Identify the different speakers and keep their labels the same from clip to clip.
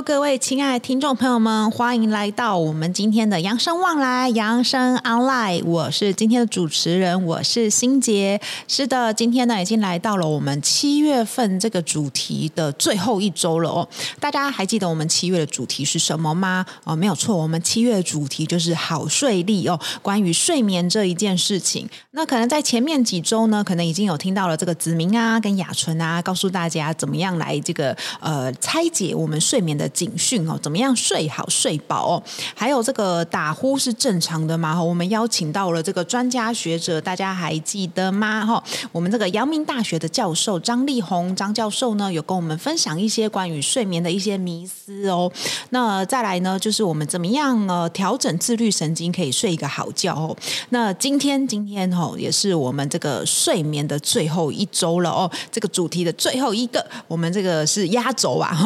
Speaker 1: 各位亲爱的听众朋友们，欢迎来到我们今天的扬生旺来，扬生 online。我是今天的主持人，我是欣杰。是的，今天呢已经来到了我们七月份这个主题的最后一周了哦。大家还记得我们七月的主题是什么吗？哦，没有错，我们七月的主题就是好睡力哦。关于睡眠这一件事情，那可能在前面几周呢，可能已经有听到了这个子明啊跟雅纯啊，告诉大家怎么样来这个呃拆解我们睡眠的的警讯哦，怎么样睡好睡饱哦？还有这个打呼是正常的吗？我们邀请到了这个专家学者，大家还记得吗？哈，我们这个阳明大学的教授张力宏张教授呢，有跟我们分享一些关于睡眠的一些迷思哦。那再来呢，就是我们怎么样呃调整自律神经，可以睡一个好觉哦。那今天今天哈，也是我们这个睡眠的最后一周了哦，这个主题的最后一个，我们这个是压轴啊。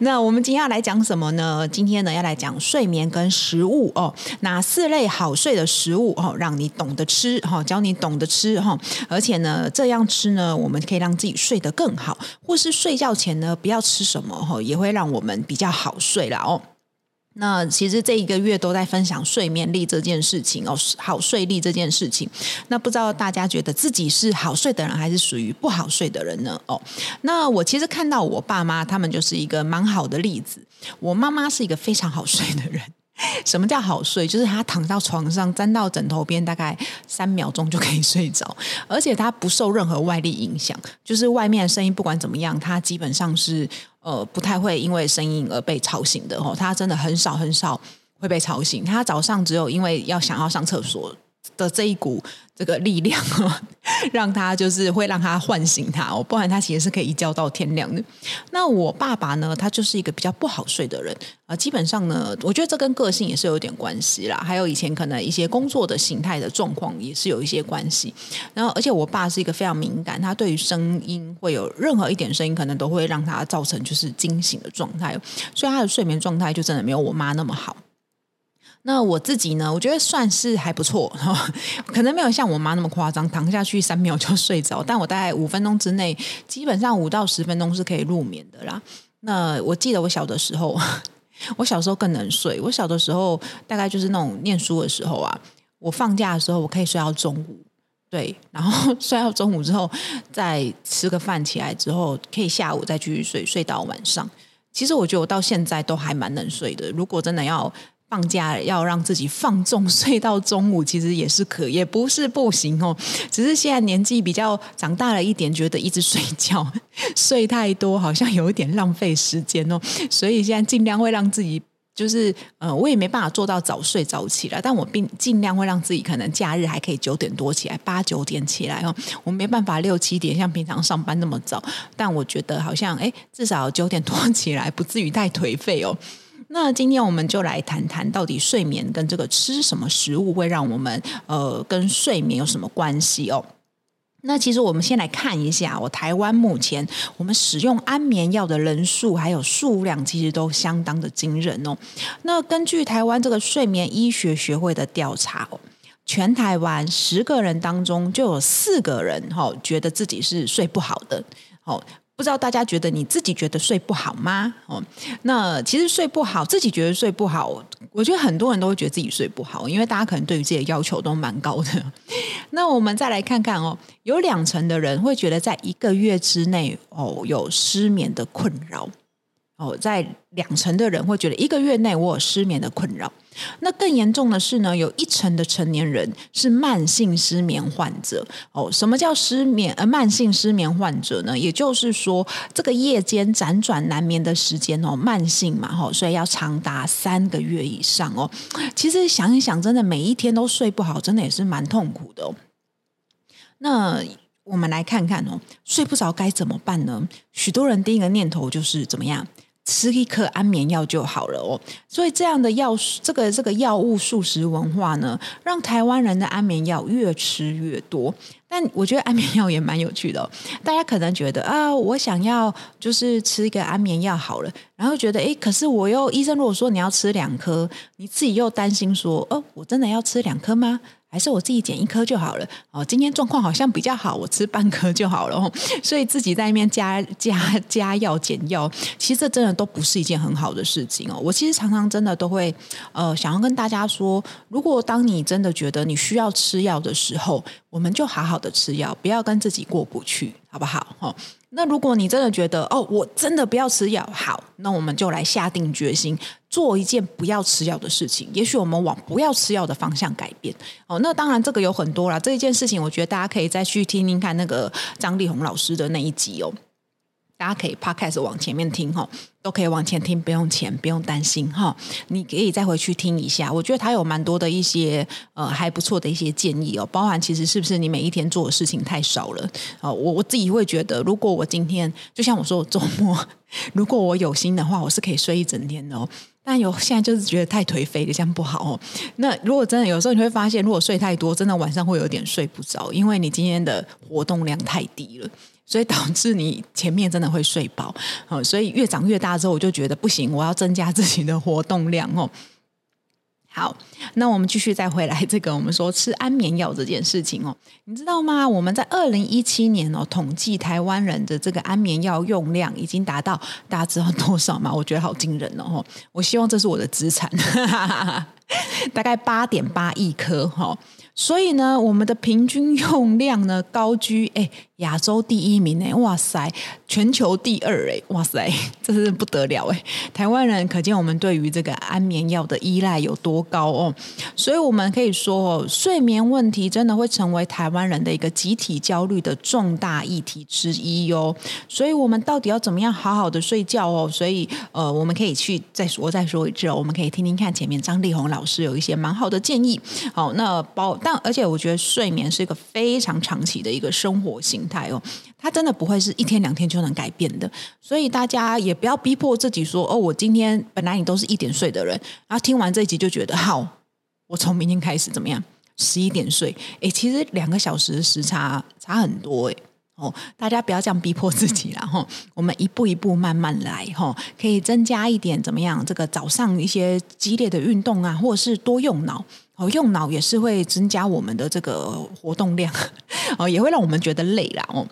Speaker 1: 那我们今天要来讲什么呢？今天呢要来讲睡眠跟食物哦，哪四类好睡的食物哦，让你懂得吃哈，教你懂得吃哈，而且呢这样吃呢，我们可以让自己睡得更好，或是睡觉前呢不要吃什么哈，也会让我们比较好睡了哦。那其实这一个月都在分享睡眠力这件事情哦，好睡力这件事情。那不知道大家觉得自己是好睡的人，还是属于不好睡的人呢？哦，那我其实看到我爸妈他们就是一个蛮好的例子。我妈妈是一个非常好睡的人。什么叫好睡？就是他躺到床上，粘到枕头边，大概三秒钟就可以睡着，而且他不受任何外力影响。就是外面的声音不管怎么样，他基本上是。呃，不太会因为声音而被吵醒的哦，他真的很少很少会被吵醒。他早上只有因为要想要上厕所的这一股这个力量，让他就是会让他唤醒他哦，不然他其实是可以一觉到天亮的。那我爸爸呢，他就是一个比较不好睡的人啊，基本上呢，我觉得这跟个性也是有点关系啦，还有以前可能一些工作的形态的状况也是有一些关系。然后，而且我爸是一个非常敏感，他对于声音会有任何一点声音，可能都会让他造成就是惊醒的状态，所以他的睡眠状态就真的没有我妈那么好。那我自己呢？我觉得算是还不错，可能没有像我妈那么夸张，躺下去三秒就睡着。但我大概五分钟之内，基本上五到十分钟是可以入眠的啦。那我记得我小的时候，我小时候更能睡。我小的时候大概就是那种念书的时候啊，我放假的时候我可以睡到中午，对，然后 睡到中午之后再吃个饭，起来之后可以下午再继续睡，睡到晚上。其实我觉得我到现在都还蛮能睡的。如果真的要放假要让自己放纵睡到中午，其实也是可，也不是不行哦。只是现在年纪比较长大了一点，觉得一直睡觉 睡太多，好像有一点浪费时间哦。所以现在尽量会让自己，就是呃，我也没办法做到早睡早起了，但我并尽量会让自己可能假日还可以九点多起来，八九点起来哦。我没办法六七点像平常上班那么早，但我觉得好像哎，至少九点多起来，不至于太颓废哦。那今天我们就来谈谈，到底睡眠跟这个吃什么食物会让我们呃跟睡眠有什么关系哦？那其实我们先来看一下，我台湾目前我们使用安眠药的人数还有数量，其实都相当的惊人哦。那根据台湾这个睡眠医学学会的调查哦，全台湾十个人当中就有四个人哈觉得自己是睡不好的哦。不知道大家觉得你自己觉得睡不好吗？哦，那其实睡不好，自己觉得睡不好，我觉得很多人都会觉得自己睡不好，因为大家可能对于自己的要求都蛮高的。那我们再来看看哦，有两成的人会觉得在一个月之内哦有失眠的困扰。哦，在两成的人会觉得一个月内我有失眠的困扰，那更严重的是呢，有一成的成年人是慢性失眠患者。哦，什么叫失眠？呃，慢性失眠患者呢？也就是说，这个夜间辗转难眠的时间哦，慢性嘛，哈，所以要长达三个月以上哦。其实想一想，真的每一天都睡不好，真的也是蛮痛苦的哦。那我们来看看哦，睡不着该怎么办呢？许多人第一个念头就是怎么样？吃一颗安眠药就好了哦。所以这样的药，这个这个药物素食文化呢，让台湾人的安眠药越吃越多。但我觉得安眠药也蛮有趣的。大家可能觉得啊，我想要就是吃一个安眠药好了，然后觉得诶，可是我又医生如果说你要吃两颗，你自己又担心说，哦，我真的要吃两颗吗？还是我自己减一颗就好了哦。今天状况好像比较好，我吃半颗就好了。所以自己在那边加加加药减药，其实这真的都不是一件很好的事情哦。我其实常常真的都会呃想要跟大家说，如果当你真的觉得你需要吃药的时候，我们就好好的吃药，不要跟自己过不去，好不好？哦。那如果你真的觉得哦，我真的不要吃药，好，那我们就来下定决心做一件不要吃药的事情。也许我们往不要吃药的方向改变哦。那当然，这个有很多啦。这一件事情，我觉得大家可以再去听听看那个张丽红老师的那一集哦。大家可以 podcast 往前面听哈，都可以往前听，不用钱，不用担心哈。你可以再回去听一下，我觉得他有蛮多的一些呃还不错的一些建议哦，包含其实是不是你每一天做的事情太少了啊？我我自己会觉得，如果我今天就像我说，我周末 如果我有心的话，我是可以睡一整天的哦。但有现在就是觉得太颓废了，这样不好哦。那如果真的有时候你会发现，如果睡太多，真的晚上会有点睡不着，因为你今天的活动量太低了。所以导致你前面真的会睡饱，哦，所以越长越大之后，我就觉得不行，我要增加自己的活动量哦。好，那我们继续再回来 这个，我们说吃安眠药这件事情哦，你知道吗？我们在二零一七年哦，统计台湾人的这个安眠药用量已经达到，大家知道多少吗？我觉得好惊人哦！我希望这是我的资产，大概八点八亿颗哈。所以呢，我们的平均用量呢高居哎亚洲第一名哎，哇塞，全球第二哎，哇塞，这是不得了哎！台湾人可见我们对于这个安眠药的依赖有多高哦。所以我们可以说哦，睡眠问题真的会成为台湾人的一个集体焦虑的重大议题之一哟。所以我们到底要怎么样好好的睡觉哦？所以呃，我们可以去再说再说一次哦，我们可以听听看前面张丽红老师有一些蛮好的建议。好，那包。但而且我觉得睡眠是一个非常长期的一个生活形态哦，它真的不会是一天两天就能改变的，所以大家也不要逼迫自己说哦，我今天本来你都是一点睡的人，然后听完这一集就觉得好，我从明天开始怎么样十一点睡？诶，其实两个小时的时差差很多诶。哦，大家不要这样逼迫自己了哈，我们一步一步慢慢来哈，可以增加一点怎么样？这个早上一些激烈的运动啊，或者是多用脑。哦，用脑也是会增加我们的这个活动量，哦，也会让我们觉得累啦哦。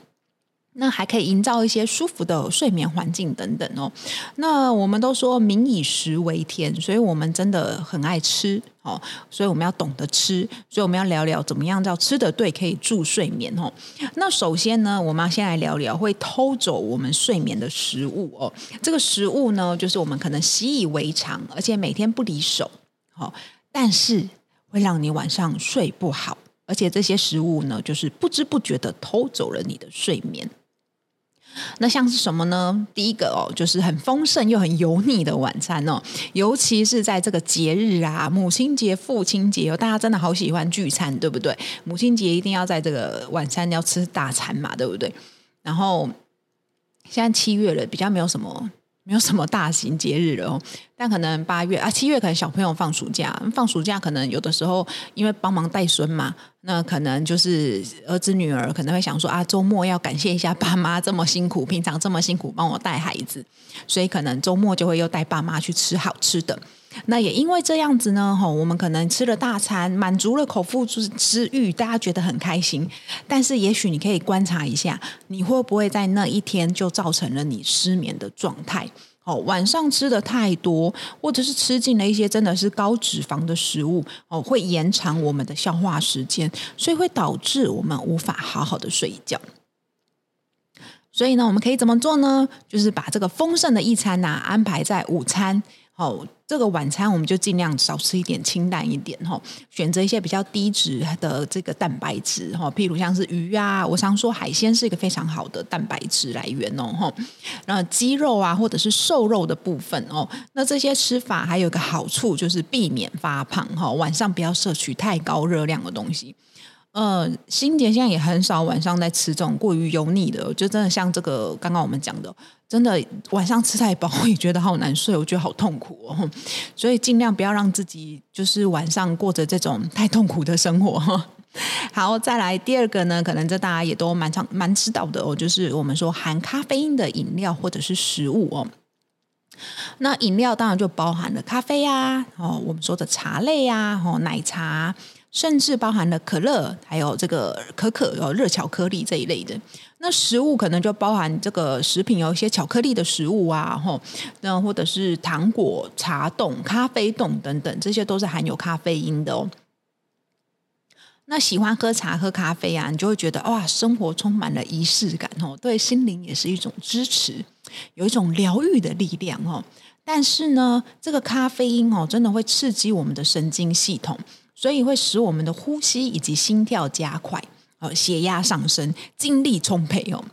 Speaker 1: 那还可以营造一些舒服的睡眠环境等等哦。那我们都说民以食为天，所以我们真的很爱吃哦，所以我们要懂得吃，所以我们要聊聊怎么样叫吃得对可以助睡眠哦。那首先呢，我们要先来聊聊会偷走我们睡眠的食物哦。这个食物呢，就是我们可能习以为常，而且每天不离手，哦，但是。会让你晚上睡不好，而且这些食物呢，就是不知不觉的偷走了你的睡眠。那像是什么呢？第一个哦，就是很丰盛又很油腻的晚餐哦，尤其是在这个节日啊，母亲节、父亲节哦，大家真的好喜欢聚餐，对不对？母亲节一定要在这个晚餐要吃大餐嘛，对不对？然后现在七月了，比较没有什么。没有什么大型节日了哦，但可能八月啊、七月可能小朋友放暑假，放暑假可能有的时候因为帮忙带孙嘛，那可能就是儿子女儿可能会想说啊，周末要感谢一下爸妈这么辛苦，平常这么辛苦帮我带孩子，所以可能周末就会又带爸妈去吃好吃的。那也因为这样子呢，吼，我们可能吃了大餐，满足了口腹之之欲，大家觉得很开心。但是，也许你可以观察一下，你会不会在那一天就造成了你失眠的状态？哦，晚上吃的太多，或者是吃进了一些真的是高脂肪的食物，哦，会延长我们的消化时间，所以会导致我们无法好好的睡觉。所以呢，我们可以怎么做呢？就是把这个丰盛的一餐呐，安排在午餐。哦，这个晚餐我们就尽量少吃一点，清淡一点哈。选择一些比较低脂的这个蛋白质哈，譬如像是鱼啊，我常说海鲜是一个非常好的蛋白质来源哦哈。那鸡肉啊，或者是瘦肉的部分哦，那这些吃法还有一个好处就是避免发胖哈。晚上不要摄取太高热量的东西。呃，欣洁现在也很少晚上在吃这种过于油腻的，就真的像这个刚刚我们讲的，真的晚上吃太饱，我也觉得好难睡，我觉得好痛苦哦。所以尽量不要让自己就是晚上过着这种太痛苦的生活。好，再来第二个呢，可能这大家也都蛮常蛮知道的哦，就是我们说含咖啡因的饮料或者是食物哦。那饮料当然就包含了咖啡啊，哦，我们说的茶类啊，哦，奶茶。甚至包含了可乐，还有这个可可哦，热巧克力这一类的。那食物可能就包含这个食品，有一些巧克力的食物啊，吼，那或者是糖果、茶冻、咖啡冻等等，这些都是含有咖啡因的哦。那喜欢喝茶、喝咖啡啊，你就会觉得哇，生活充满了仪式感哦，对心灵也是一种支持，有一种疗愈的力量哦。但是呢，这个咖啡因哦，真的会刺激我们的神经系统。所以会使我们的呼吸以及心跳加快，呃，血压上升，精力充沛哦。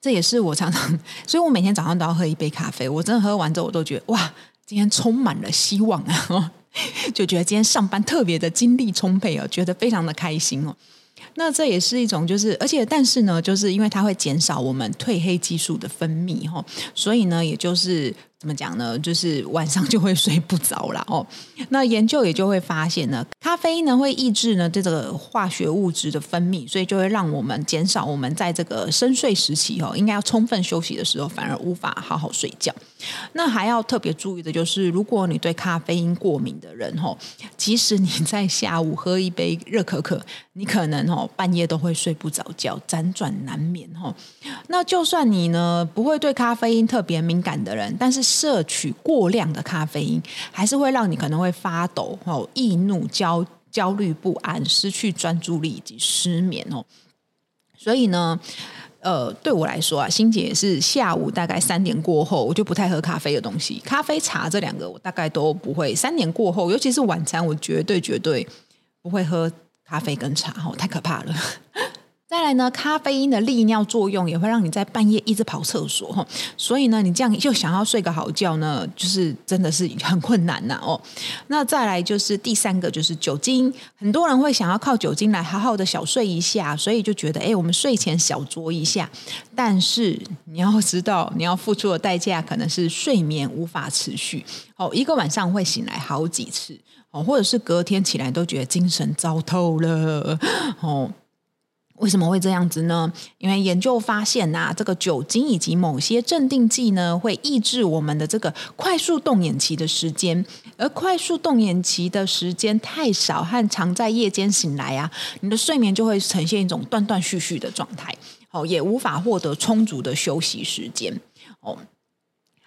Speaker 1: 这也是我常常，所以我每天早上都要喝一杯咖啡。我真的喝完之后，我都觉得哇，今天充满了希望啊！就觉得今天上班特别的精力充沛哦，觉得非常的开心哦。那这也是一种，就是而且但是呢，就是因为它会减少我们褪黑激素的分泌哈，所以呢，也就是。怎么讲呢？就是晚上就会睡不着了哦。那研究也就会发现呢，咖啡因呢会抑制呢这个化学物质的分泌，所以就会让我们减少我们在这个深睡时期哦，应该要充分休息的时候，反而无法好好睡觉。那还要特别注意的就是，如果你对咖啡因过敏的人哦，即使你在下午喝一杯热可可，你可能哦半夜都会睡不着觉，辗转难眠哦。那就算你呢不会对咖啡因特别敏感的人，但是摄取过量的咖啡因，还是会让你可能会发抖、哦、易怒、焦焦虑不安、失去专注力以及失眠哦。所以呢，呃，对我来说啊，欣姐是下午大概三点过后，我就不太喝咖啡的东西，咖啡、茶这两个我大概都不会。三点过后，尤其是晚餐，我绝对绝对不会喝咖啡跟茶，哦，太可怕了。再来呢，咖啡因的利尿作用也会让你在半夜一直跑厕所哈，所以呢，你这样就想要睡个好觉呢，就是真的是很困难呐哦。那再来就是第三个，就是酒精，很多人会想要靠酒精来好好的小睡一下，所以就觉得哎，我们睡前小酌一下。但是你要知道，你要付出的代价可能是睡眠无法持续哦，一个晚上会醒来好几次哦，或者是隔天起来都觉得精神糟透了哦。为什么会这样子呢？因为研究发现呐、啊，这个酒精以及某些镇定剂呢，会抑制我们的这个快速动眼期的时间，而快速动眼期的时间太少和常在夜间醒来啊，你的睡眠就会呈现一种断断续续的状态，哦，也无法获得充足的休息时间，哦。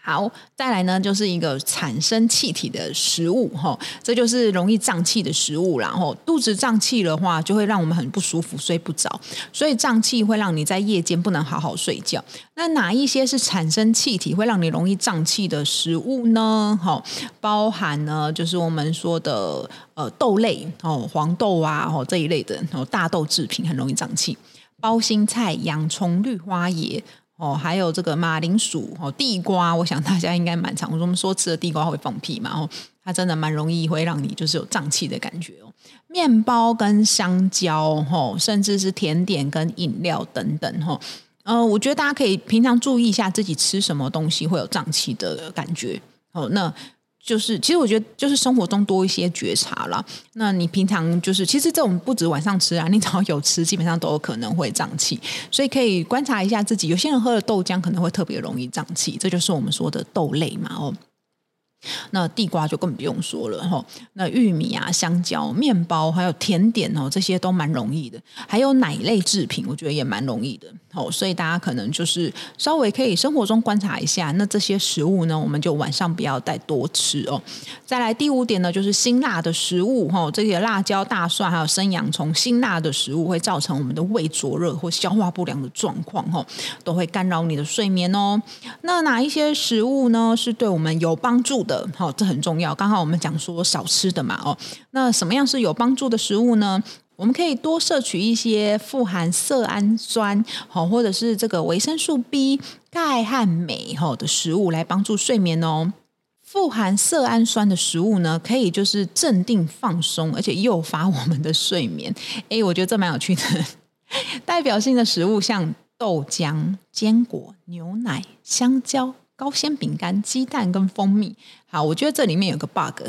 Speaker 1: 好，再来呢，就是一个产生气体的食物哈，这就是容易胀气的食物，然后肚子胀气的话，就会让我们很不舒服，睡不着，所以胀气会让你在夜间不能好好睡觉。那哪一些是产生气体会让你容易胀气的食物呢？哈，包含呢，就是我们说的呃豆类哦，黄豆啊哦这一类的哦，大豆制品很容易胀气，包心菜、洋葱、绿花椰。哦，还有这个马铃薯哦，地瓜，我想大家应该蛮常。我们说吃的地瓜会放屁嘛，哦，它真的蛮容易会让你就是有胀气的感觉哦。面包跟香蕉，哦，甚至是甜点跟饮料等等，哈，呃，我觉得大家可以平常注意一下自己吃什么东西会有胀气的感觉。哦，那。就是，其实我觉得就是生活中多一些觉察啦。那你平常就是，其实这种不止晚上吃啊，你只要有吃，基本上都有可能会胀气。所以可以观察一下自己。有些人喝了豆浆可能会特别容易胀气，这就是我们说的豆类嘛，哦。那地瓜就更不用说了哈，那玉米啊、香蕉、面包还有甜点哦，这些都蛮容易的。还有奶类制品，我觉得也蛮容易的。哦，所以大家可能就是稍微可以生活中观察一下，那这些食物呢，我们就晚上不要再多吃哦。再来第五点呢，就是辛辣的食物哈，这些辣椒、大蒜还有生洋葱，辛辣的食物会造成我们的胃灼热或消化不良的状况哈，都会干扰你的睡眠哦。那哪一些食物呢，是对我们有帮助的？的，好，这很重要。刚好我们讲说少吃的嘛，哦，那什么样是有帮助的食物呢？我们可以多摄取一些富含色氨酸，好，或者是这个维生素 B、钙和镁，哈的食物来帮助睡眠哦。富含色胺酸的食物呢，可以就是镇定放松，而且诱发我们的睡眠。诶，我觉得这蛮有趣的。代表性的食物像豆浆、坚果、牛奶、香蕉、高纤饼干、鸡蛋跟蜂蜜。好，我觉得这里面有个 bug。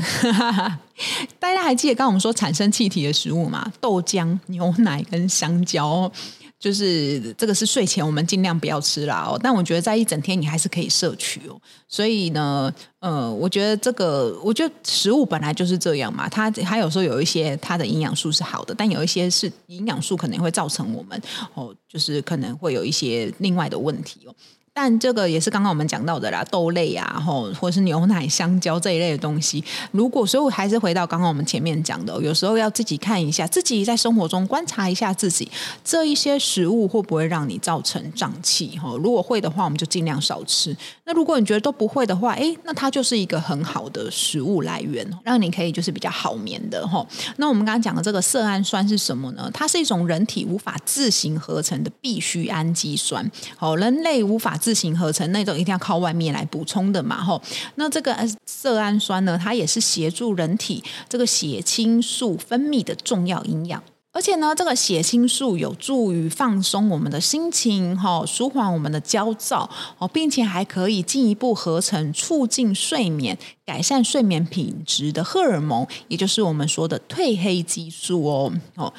Speaker 1: 大家还记得刚刚我们说产生气体的食物吗？豆浆、牛奶跟香蕉。就是这个是睡前我们尽量不要吃啦哦，但我觉得在一整天你还是可以摄取哦。所以呢，呃，我觉得这个，我觉得食物本来就是这样嘛，它它有时候有一些它的营养素是好的，但有一些是营养素可能会造成我们哦，就是可能会有一些另外的问题哦。但这个也是刚刚我们讲到的啦，豆类啊，吼，或是牛奶、香蕉这一类的东西。如果所以，我还是回到刚刚我们前面讲的，有时候要自己看一下，自己在生活中观察一下自己这一些食物会不会让你造成胀气？吼，如果会的话，我们就尽量少吃。那如果你觉得都不会的话，诶，那它就是一个很好的食物来源，让你可以就是比较好眠的哈。那我们刚刚讲的这个色胺酸是什么呢？它是一种人体无法自行合成的必需氨基酸。好，人类无法自行合成那种一定要靠外面来补充的嘛，吼。那这个色胺酸呢，它也是协助人体这个血清素分泌的重要营养。而且呢，这个血清素有助于放松我们的心情，哈，舒缓我们的焦躁，哦，并且还可以进一步合成促进睡眠、改善睡眠品质的荷尔蒙，也就是我们说的褪黑激素哦，哦。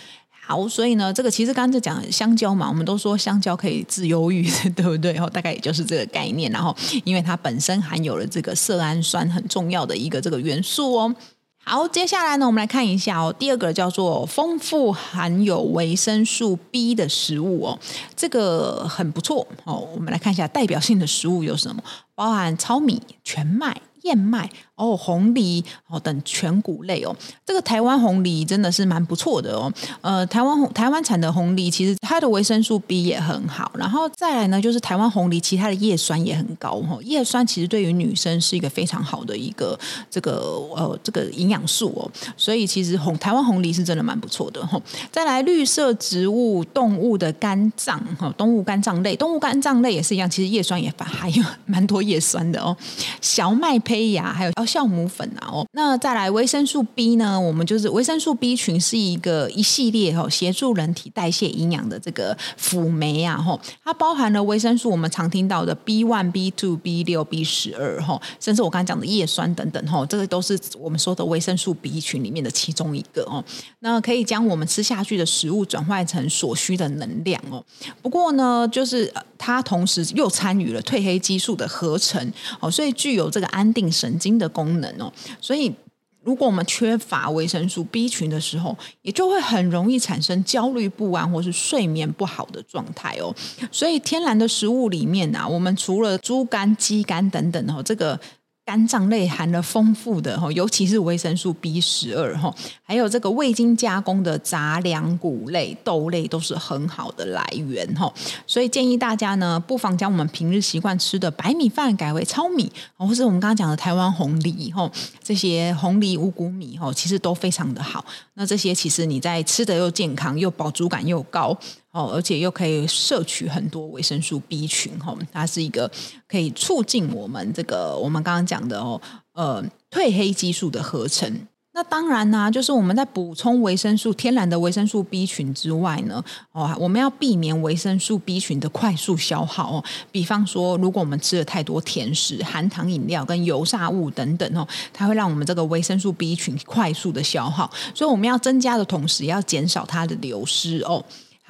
Speaker 1: 好，所以呢，这个其实刚才讲香蕉嘛，我们都说香蕉可以治忧郁，对不对？哦大概也就是这个概念。然后，因为它本身含有了这个色氨酸很重要的一个这个元素哦。好，接下来呢，我们来看一下哦，第二个叫做丰富含有维生素 B 的食物哦，这个很不错哦。我们来看一下代表性的食物有什么，包含糙米、全麦、燕麦。哦，红梨哦等全谷类哦，这个台湾红梨真的是蛮不错的哦。呃，台湾红台湾产的红梨其实它的维生素 B 也很好，然后再来呢，就是台湾红梨其他的叶酸也很高哈。叶酸其实对于女生是一个非常好的一个这个呃这个营养素哦，所以其实红台湾红梨是真的蛮不错的哈。再来绿色植物动物的肝脏哈，动物肝脏类，动物肝脏类也是一样，其实叶酸也还有蛮多叶酸的哦。小麦胚芽还有哦。酵母粉啊，哦，那再来维生素 B 呢？我们就是维生素 B 群是一个一系列哈，协助人体代谢营养的这个辅酶啊，哈，它包含了维生素我们常听到的 B one、B two、B 六、B 十二，吼，甚至我刚才讲的叶酸等等，哈，这个都是我们说的维生素 B 群里面的其中一个哦。那可以将我们吃下去的食物转换成所需的能量哦。不过呢，就是它同时又参与了褪黑激素的合成哦，所以具有这个安定神经的功能哦。所以如果我们缺乏维生素 B 群的时候，也就会很容易产生焦虑不安或是睡眠不好的状态哦。所以天然的食物里面啊，我们除了猪肝、鸡肝等等哦，这个。肝脏类含了丰富的哈，尤其是维生素 B 十二哈，还有这个未经加工的杂粮谷类、豆类都是很好的来源哈，所以建议大家呢，不妨将我们平日习惯吃的白米饭改为糙米，或是我们刚刚讲的台湾红藜哈，这些红藜五谷米哈，其实都非常的好。那这些其实你在吃的又健康，又饱足感又高。哦，而且又可以摄取很多维生素 B 群，哈，它是一个可以促进我们这个我们刚刚讲的哦，呃，褪黑激素的合成。那当然呢，就是我们在补充维生素天然的维生素 B 群之外呢，哦，我们要避免维生素 B 群的快速消耗哦。比方说，如果我们吃了太多甜食、含糖饮料跟油炸物等等哦，它会让我们这个维生素 B 群快速的消耗。所以我们要增加的同时，要减少它的流失哦。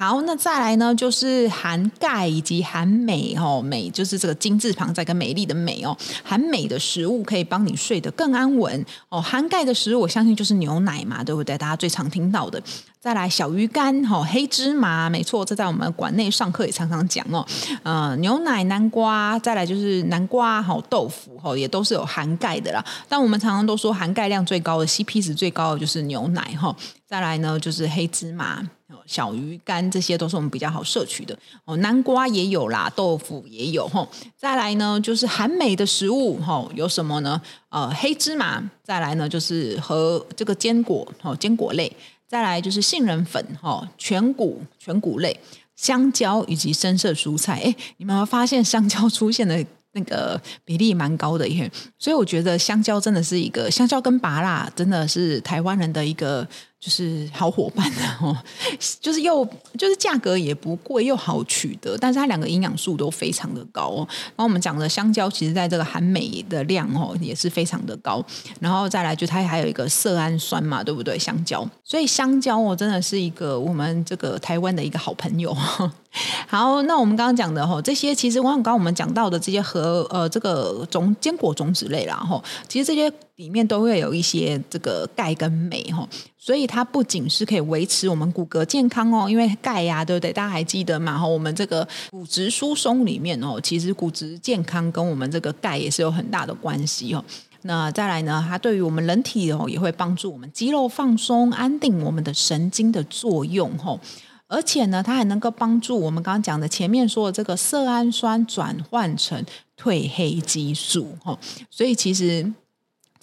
Speaker 1: 好，那再来呢，就是含钙以及含镁哦，镁就是这个金字旁再跟美丽的美哦，含镁的食物可以帮你睡得更安稳哦。含钙的食物，我相信就是牛奶嘛，对不对？大家最常听到的。再来小鱼干哦，黑芝麻，没错，这在我们馆内上课也常常讲哦。呃，牛奶、南瓜，再来就是南瓜好豆腐哦，也都是有含钙的啦。但我们常常都说含钙量最高的、CP 值最高的就是牛奶哈。再来呢，就是黑芝麻。小鱼干这些都是我们比较好摄取的哦，南瓜也有啦，豆腐也有吼。再来呢，就是含镁的食物吼，有什么呢？呃，黑芝麻。再来呢，就是和这个坚果哦，坚果类。再来就是杏仁粉哈，全谷全谷类，香蕉以及深色蔬菜。哎，你们有发现香蕉出现的那个比例蛮高的耶，所以我觉得香蕉真的是一个香蕉跟芭乐真的是台湾人的一个就是好伙伴 哦，就是又就是价格也不贵又好取得，但是它两个营养素都非常的高哦。然后我们讲的香蕉，其实在这个含镁的量哦也是非常的高，然后再来就它还有一个色氨酸嘛，对不对？香蕉，所以香蕉哦真的是一个我们这个台湾的一个好朋友。好，那我们刚刚讲的哈，这些其实刚刚我们讲到的这些和呃这个种坚果种子类啦哈，其实这些里面都会有一些这个钙跟镁哈，所以它不仅是可以维持我们骨骼健康哦，因为钙呀，对不对？大家还记得吗？哈，我们这个骨质疏松里面哦，其实骨质健康跟我们这个钙也是有很大的关系哦。那再来呢，它对于我们人体哦，也会帮助我们肌肉放松、安定我们的神经的作用哦。而且呢，它还能够帮助我们刚刚讲的前面说的这个色氨酸转换成褪黑激素，所以其实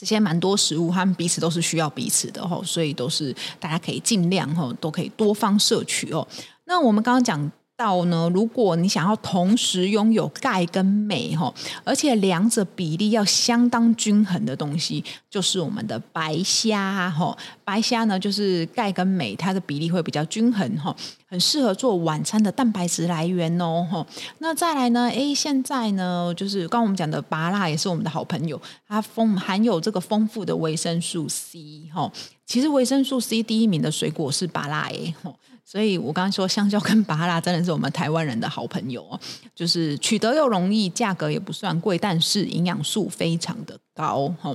Speaker 1: 这些蛮多食物，他们彼此都是需要彼此的，所以都是大家可以尽量都可以多方摄取哦。那我们刚刚讲。到呢，如果你想要同时拥有钙跟镁哈，而且两者比例要相当均衡的东西，就是我们的白虾哈。白虾呢，就是钙跟镁它的比例会比较均衡哈，很适合做晚餐的蛋白质来源哦哈。那再来呢，诶，现在呢，就是刚刚我们讲的芭拉也是我们的好朋友，它丰含有这个丰富的维生素 C 哈。其实维生素 C 第一名的水果是芭拉诶。所以我刚刚说香蕉跟芭乐真的是我们台湾人的好朋友哦，就是取得又容易，价格也不算贵，但是营养素非常的高哈。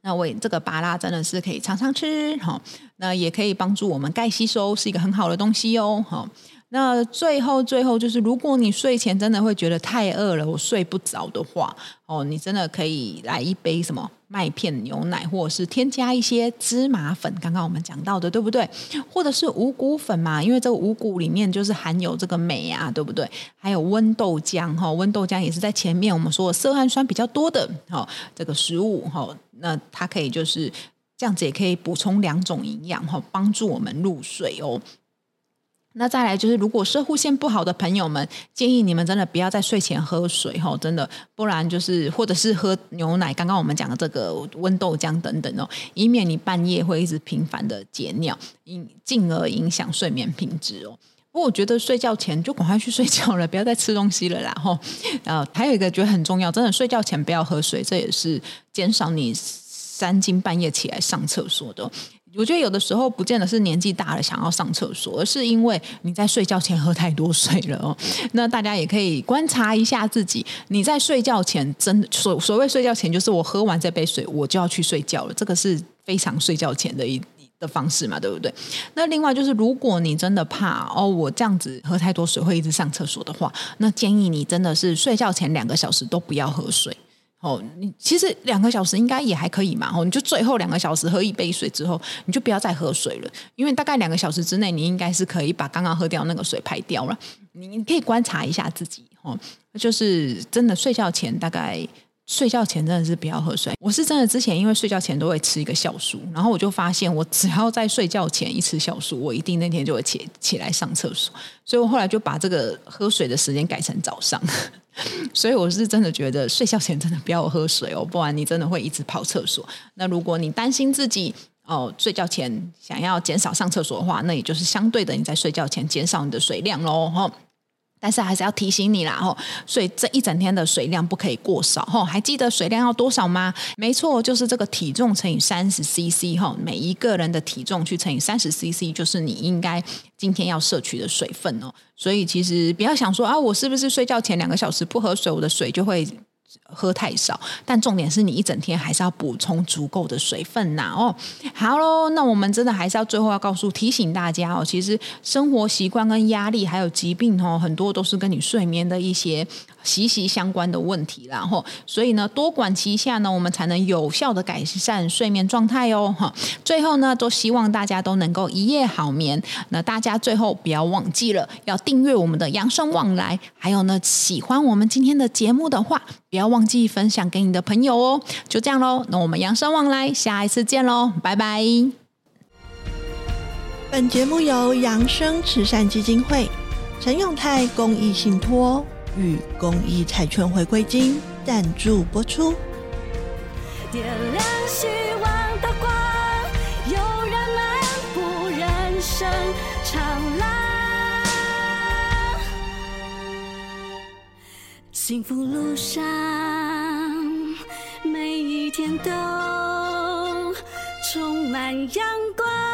Speaker 1: 那我这个芭乐真的是可以常常吃哈，那也可以帮助我们钙吸收，是一个很好的东西哦哈。那最后最后就是，如果你睡前真的会觉得太饿了，我睡不着的话，哦，你真的可以来一杯什么麦片牛奶，或者是添加一些芝麻粉，刚刚我们讲到的，对不对？或者是五谷粉嘛，因为这个五谷里面就是含有这个镁啊，对不对？还有温豆浆哈，温豆浆也是在前面我们说的色氨酸比较多的哈，这个食物哈，那它可以就是这样子，也可以补充两种营养哈，帮助我们入睡哦。那再来就是，如果摄护腺不好的朋友们，建议你们真的不要在睡前喝水哈，真的，不然就是或者是喝牛奶。刚刚我们讲的这个温豆浆等等哦，以免你半夜会一直频繁的解尿，因进而影响睡眠品质哦。不过我觉得睡觉前就赶快去睡觉了，不要再吃东西了啦哈。呃，还有一个觉得很重要，真的睡觉前不要喝水，这也是减少你三更半夜起来上厕所的。我觉得有的时候不见得是年纪大了想要上厕所，而是因为你在睡觉前喝太多水了哦。那大家也可以观察一下自己，你在睡觉前真的所所谓睡觉前，就是我喝完这杯水我就要去睡觉了，这个是非常睡觉前的一的方式嘛，对不对？那另外就是，如果你真的怕哦，我这样子喝太多水会一直上厕所的话，那建议你真的是睡觉前两个小时都不要喝水。哦，你其实两个小时应该也还可以嘛。哦，你就最后两个小时喝一杯水之后，你就不要再喝水了，因为大概两个小时之内，你应该是可以把刚刚喝掉那个水排掉了。你可以观察一下自己，哦，就是真的睡觉前大概睡觉前真的是不要喝水。我是真的之前因为睡觉前都会吃一个酵素，然后我就发现我只要在睡觉前一吃酵素，我一定那天就会起起来上厕所。所以我后来就把这个喝水的时间改成早上。所以我是真的觉得睡觉前真的不要喝水哦，不然你真的会一直跑厕所。那如果你担心自己哦睡觉前想要减少上厕所的话，那也就是相对的你在睡觉前减少你的水量喽，哈。但是还是要提醒你啦，吼，所以这一整天的水量不可以过少，吼，还记得水量要多少吗？没错，就是这个体重乘以三十 CC，吼，每一个人的体重去乘以三十 CC，就是你应该今天要摄取的水分哦。所以其实不要想说啊，我是不是睡觉前两个小时不喝水，我的水就会。喝太少，但重点是你一整天还是要补充足够的水分呐哦。好喽，那我们真的还是要最后要告诉提醒大家哦，其实生活习惯跟压力还有疾病哦，很多都是跟你睡眠的一些。息息相关的问题，然后所以呢，多管齐下呢，我们才能有效的改善睡眠状态哦。哈，最后呢，都希望大家都能够一夜好眠。那大家最后不要忘记了，要订阅我们的养生旺来，还有呢，喜欢我们今天的节目的话，不要忘记分享给你的朋友哦。就这样喽，那我们养生旺来，下一次见喽，拜拜。
Speaker 2: 本节目由扬生慈善基金会陈永泰公益信托。与公益彩券回归金赞助播出。
Speaker 3: 点亮希望的光，有人漫步人生长廊，幸福路上每一天都充满阳光。